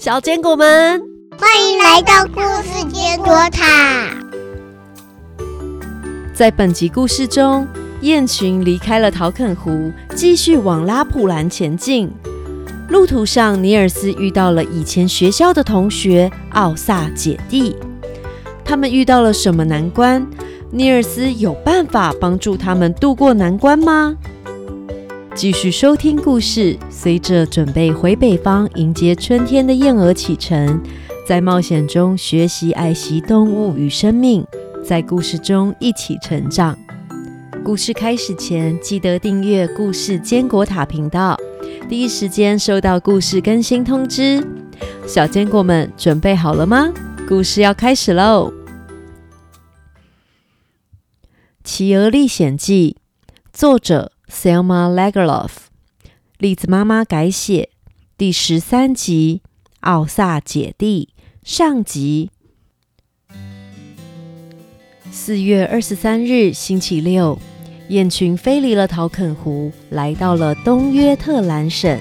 小坚果们，欢迎来到故事坚果塔。在本集故事中，雁群离开了陶肯湖，继续往拉普兰前进。路途上，尼尔斯遇到了以前学校的同学奥萨姐弟。他们遇到了什么难关？尼尔斯有办法帮助他们渡过难关吗？继续收听故事，随着准备回北方迎接春天的燕儿启程，在冒险中学习爱惜动物与生命，在故事中一起成长。故事开始前，记得订阅“故事坚果塔”频道，第一时间收到故事更新通知。小坚果们准备好了吗？故事要开始喽！《企鹅历险记》作者。Selma Lagerlof，栗子妈妈改写第十三集《奥萨姐弟》上集。四月二十三日，星期六，雁群飞离了陶肯湖，来到了东约特兰省。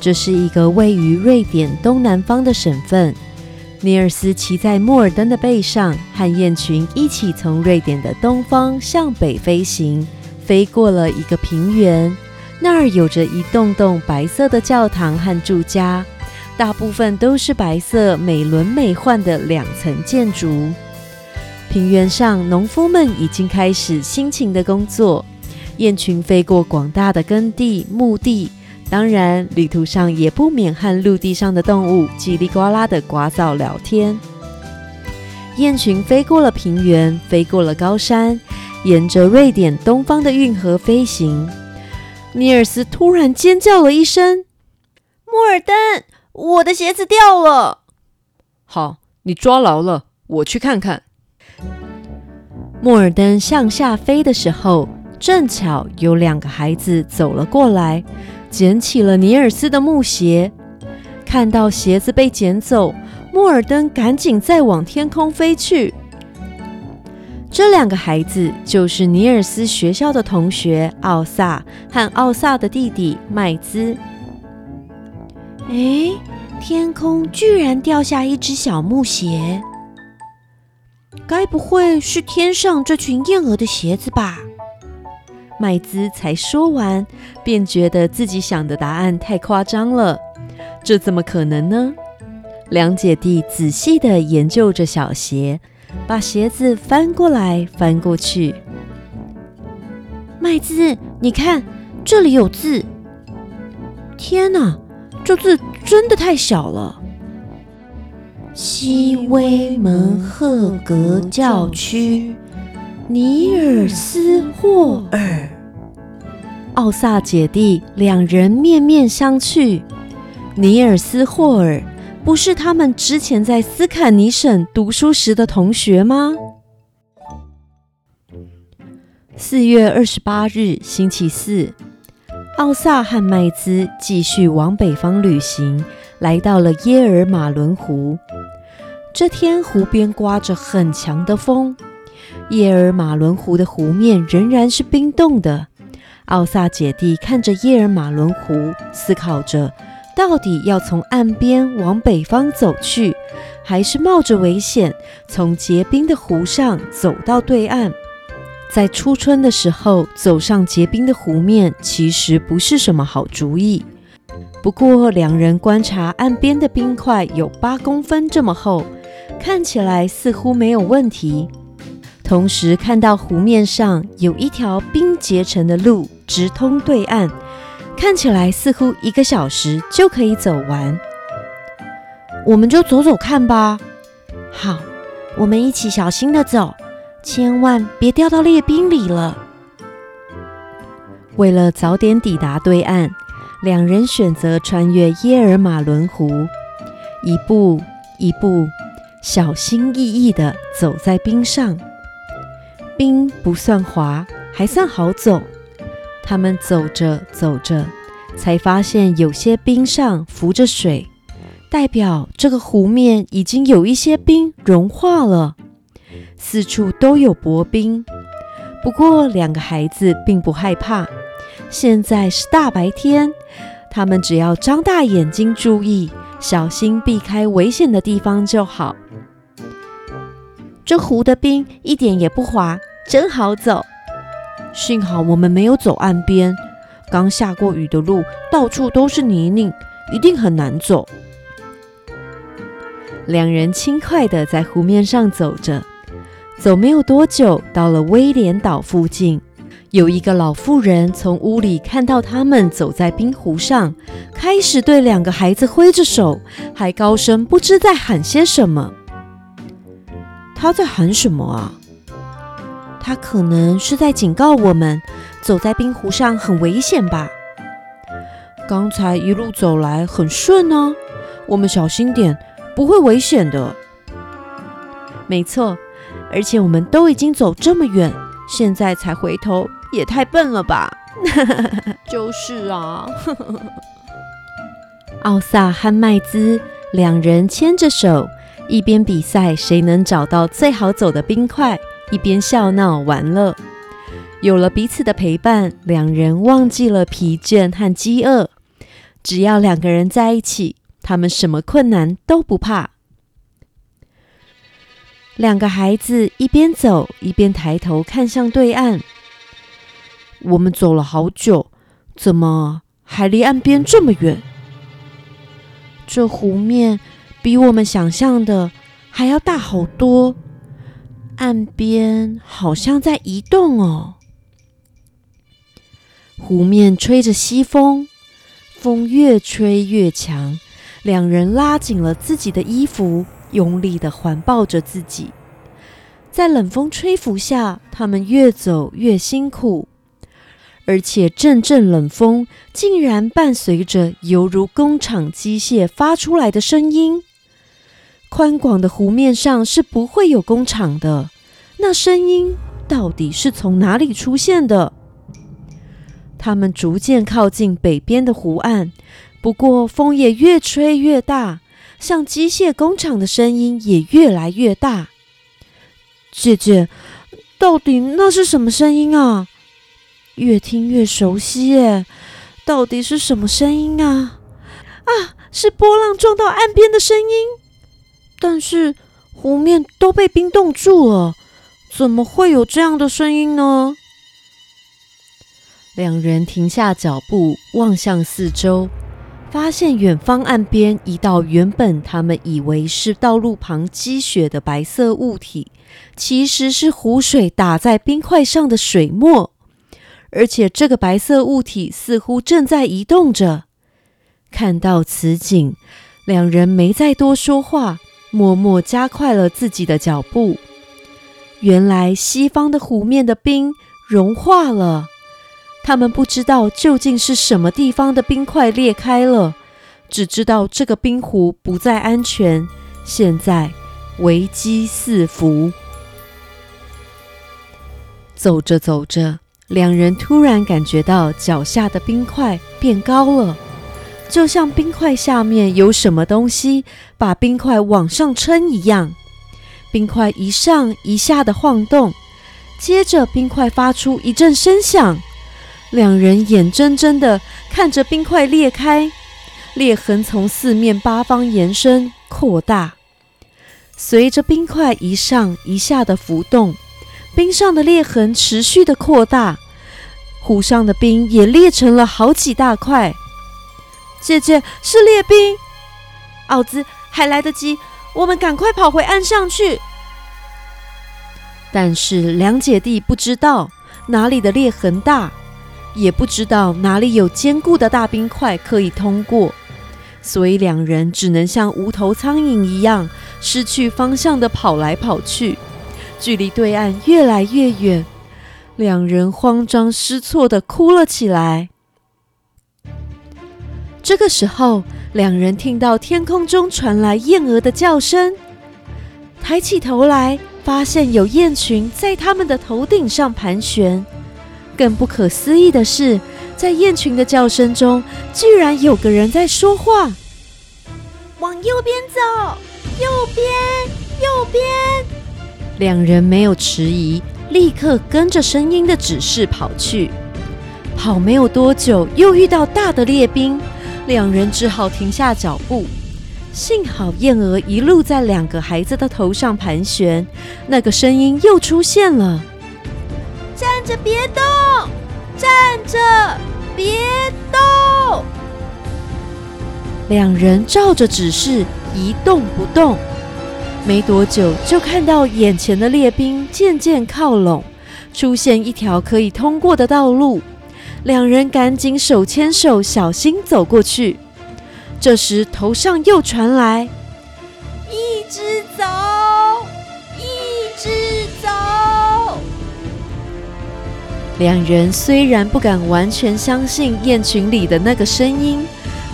这是一个位于瑞典东南方的省份。尼尔斯骑在莫尔登的背上，和雁群一起从瑞典的东方向北飞行。飞过了一个平原，那儿有着一栋栋白色的教堂和住家，大部分都是白色、美轮美奂的两层建筑。平原上，农夫们已经开始辛勤的工作。雁群飞过广大的耕地、墓地，当然，旅途上也不免和陆地上的动物叽里呱啦的呱噪聊天。雁群飞过了平原，飞过了高山。沿着瑞典东方的运河飞行，尼尔斯突然尖叫了一声：“莫尔登，我的鞋子掉了！”好，你抓牢了，我去看看。莫尔登向下飞的时候，正巧有两个孩子走了过来，捡起了尼尔斯的木鞋。看到鞋子被捡走，莫尔登赶紧再往天空飞去。这两个孩子就是尼尔斯学校的同学奥萨和奥萨的弟弟麦兹。哎，天空居然掉下一只小木鞋，该不会是天上这群燕鹅的鞋子吧？麦兹才说完，便觉得自己想的答案太夸张了。这怎么可能呢？两姐弟仔细的研究着小鞋。把鞋子翻过来翻过去，麦兹，你看这里有字。天哪，这字真的太小了。西威门赫格教区，尼尔斯霍尔，奥萨姐弟两人面面相觑。尼尔斯霍尔。不是他们之前在斯坎尼省读书时的同学吗？四月二十八日，星期四，奥萨和麦兹继续往北方旅行，来到了耶尔马伦湖。这天，湖边刮着很强的风，耶尔马伦湖的湖面仍然是冰冻的。奥萨姐弟看着耶尔马伦湖，思考着。到底要从岸边往北方走去，还是冒着危险从结冰的湖上走到对岸？在初春的时候走上结冰的湖面，其实不是什么好主意。不过，两人观察岸边的冰块有八公分这么厚，看起来似乎没有问题。同时，看到湖面上有一条冰结成的路，直通对岸。看起来似乎一个小时就可以走完，我们就走走看吧。好，我们一起小心的走，千万别掉到裂冰里了。为了早点抵达对岸，两人选择穿越耶尔马伦湖，一步一步，小心翼翼的走在冰上。冰不算滑，还算好走。他们走着走着，才发现有些冰上浮着水，代表这个湖面已经有一些冰融化了。四处都有薄冰，不过两个孩子并不害怕。现在是大白天，他们只要张大眼睛注意，小心避开危险的地方就好。这湖的冰一点也不滑，真好走。幸好我们没有走岸边，刚下过雨的路到处都是泥泞，一定很难走。两人轻快地在湖面上走着，走没有多久，到了威廉岛附近。有一个老妇人从屋里看到他们走在冰湖上，开始对两个孩子挥着手，还高声不知在喊些什么。他在喊什么啊？他可能是在警告我们，走在冰湖上很危险吧？刚才一路走来很顺呢，我们小心点，不会危险的。没错，而且我们都已经走这么远，现在才回头。也太笨了吧！就是啊。奥萨和麦兹两人牵着手，一边比赛谁能找到最好走的冰块，一边笑闹玩乐。有了彼此的陪伴，两人忘记了疲倦和饥饿。只要两个人在一起，他们什么困难都不怕。两个孩子一边走一边抬头看向对岸。我们走了好久，怎么还离岸边这么远？这湖面比我们想象的还要大好多，岸边好像在移动哦。湖面吹着西风，风越吹越强，两人拉紧了自己的衣服，用力的环抱着自己，在冷风吹拂下，他们越走越辛苦。而且阵阵冷风竟然伴随着犹如工厂机械发出来的声音。宽广的湖面上是不会有工厂的，那声音到底是从哪里出现的？他们逐渐靠近北边的湖岸，不过风也越吹越大，像机械工厂的声音也越来越大。姐姐，到底那是什么声音啊？越听越熟悉耶，到底是什么声音啊？啊，是波浪撞到岸边的声音。但是湖面都被冰冻住了，怎么会有这样的声音呢？两人停下脚步，望向四周，发现远方岸边一道原本他们以为是道路旁积雪的白色物体，其实是湖水打在冰块上的水墨。而且这个白色物体似乎正在移动着。看到此景，两人没再多说话，默默加快了自己的脚步。原来西方的湖面的冰融化了，他们不知道究竟是什么地方的冰块裂开了，只知道这个冰湖不再安全，现在危机四伏。走着走着。两人突然感觉到脚下的冰块变高了，就像冰块下面有什么东西把冰块往上撑一样。冰块一上一下的晃动，接着冰块发出一阵声响。两人眼睁睁的看着冰块裂开，裂痕从四面八方延伸扩大。随着冰块一上一下的浮动，冰上的裂痕持续的扩大。湖上的冰也裂成了好几大块。姐姐是裂冰，奥兹还来得及，我们赶快跑回岸上去。但是两姐弟不知道哪里的裂痕大，也不知道哪里有坚固的大冰块可以通过，所以两人只能像无头苍蝇一样失去方向的跑来跑去，距离对岸越来越远。两人慌张失措的哭了起来。这个时候，两人听到天空中传来燕儿的叫声，抬起头来，发现有雁群在他们的头顶上盘旋。更不可思议的是，在雁群的叫声中，居然有个人在说话：“往右边走，右边，右边。”两人没有迟疑。立刻跟着声音的指示跑去，跑没有多久，又遇到大的猎兵，两人只好停下脚步。幸好燕儿一路在两个孩子的头上盘旋，那个声音又出现了：“站着别动，站着别动。”两人照着指示一动不动，没多久就看到眼前的列兵渐渐靠拢，出现一条可以通过的道路。两人赶紧手牵手，小心走过去。这时，头上又传来：“一直走，一直走。”两人虽然不敢完全相信雁群里的那个声音，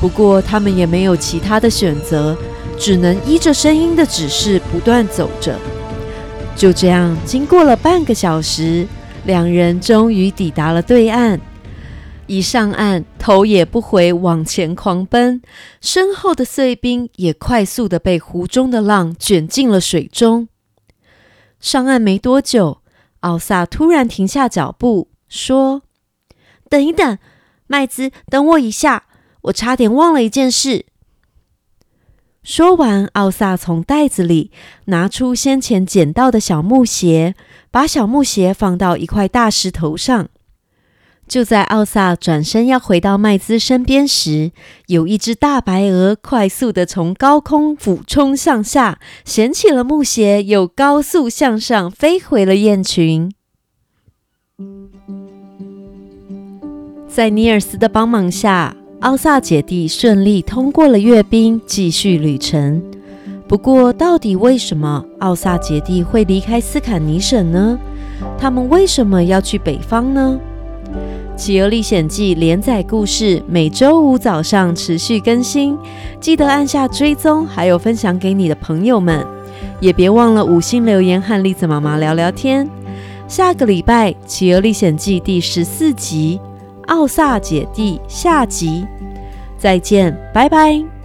不过他们也没有其他的选择，只能依着声音的指示不断走着。就这样，经过了半个小时，两人终于抵达了对岸。一上岸，头也不回往前狂奔，身后的碎冰也快速的被湖中的浪卷进了水中。上岸没多久，奥萨突然停下脚步，说：“等一等，麦兹，等我一下，我差点忘了一件事。”说完，奥萨从袋子里拿出先前捡到的小木鞋，把小木鞋放到一块大石头上。就在奥萨转身要回到麦兹身边时，有一只大白鹅快速的从高空俯冲向下，捡起了木鞋，又高速向上飞回了雁群。在尼尔斯的帮忙下，奥萨姐弟顺利通过了阅兵，继续旅程。不过，到底为什么奥萨姐弟会离开斯坎尼省呢？他们为什么要去北方呢？《企鹅历险记》连载故事每周五早上持续更新，记得按下追踪，还有分享给你的朋友们，也别忘了五星留言和栗子妈妈聊聊天。下个礼拜《企鹅历险记》第十四集《奥萨姐弟》下集，再见，拜拜。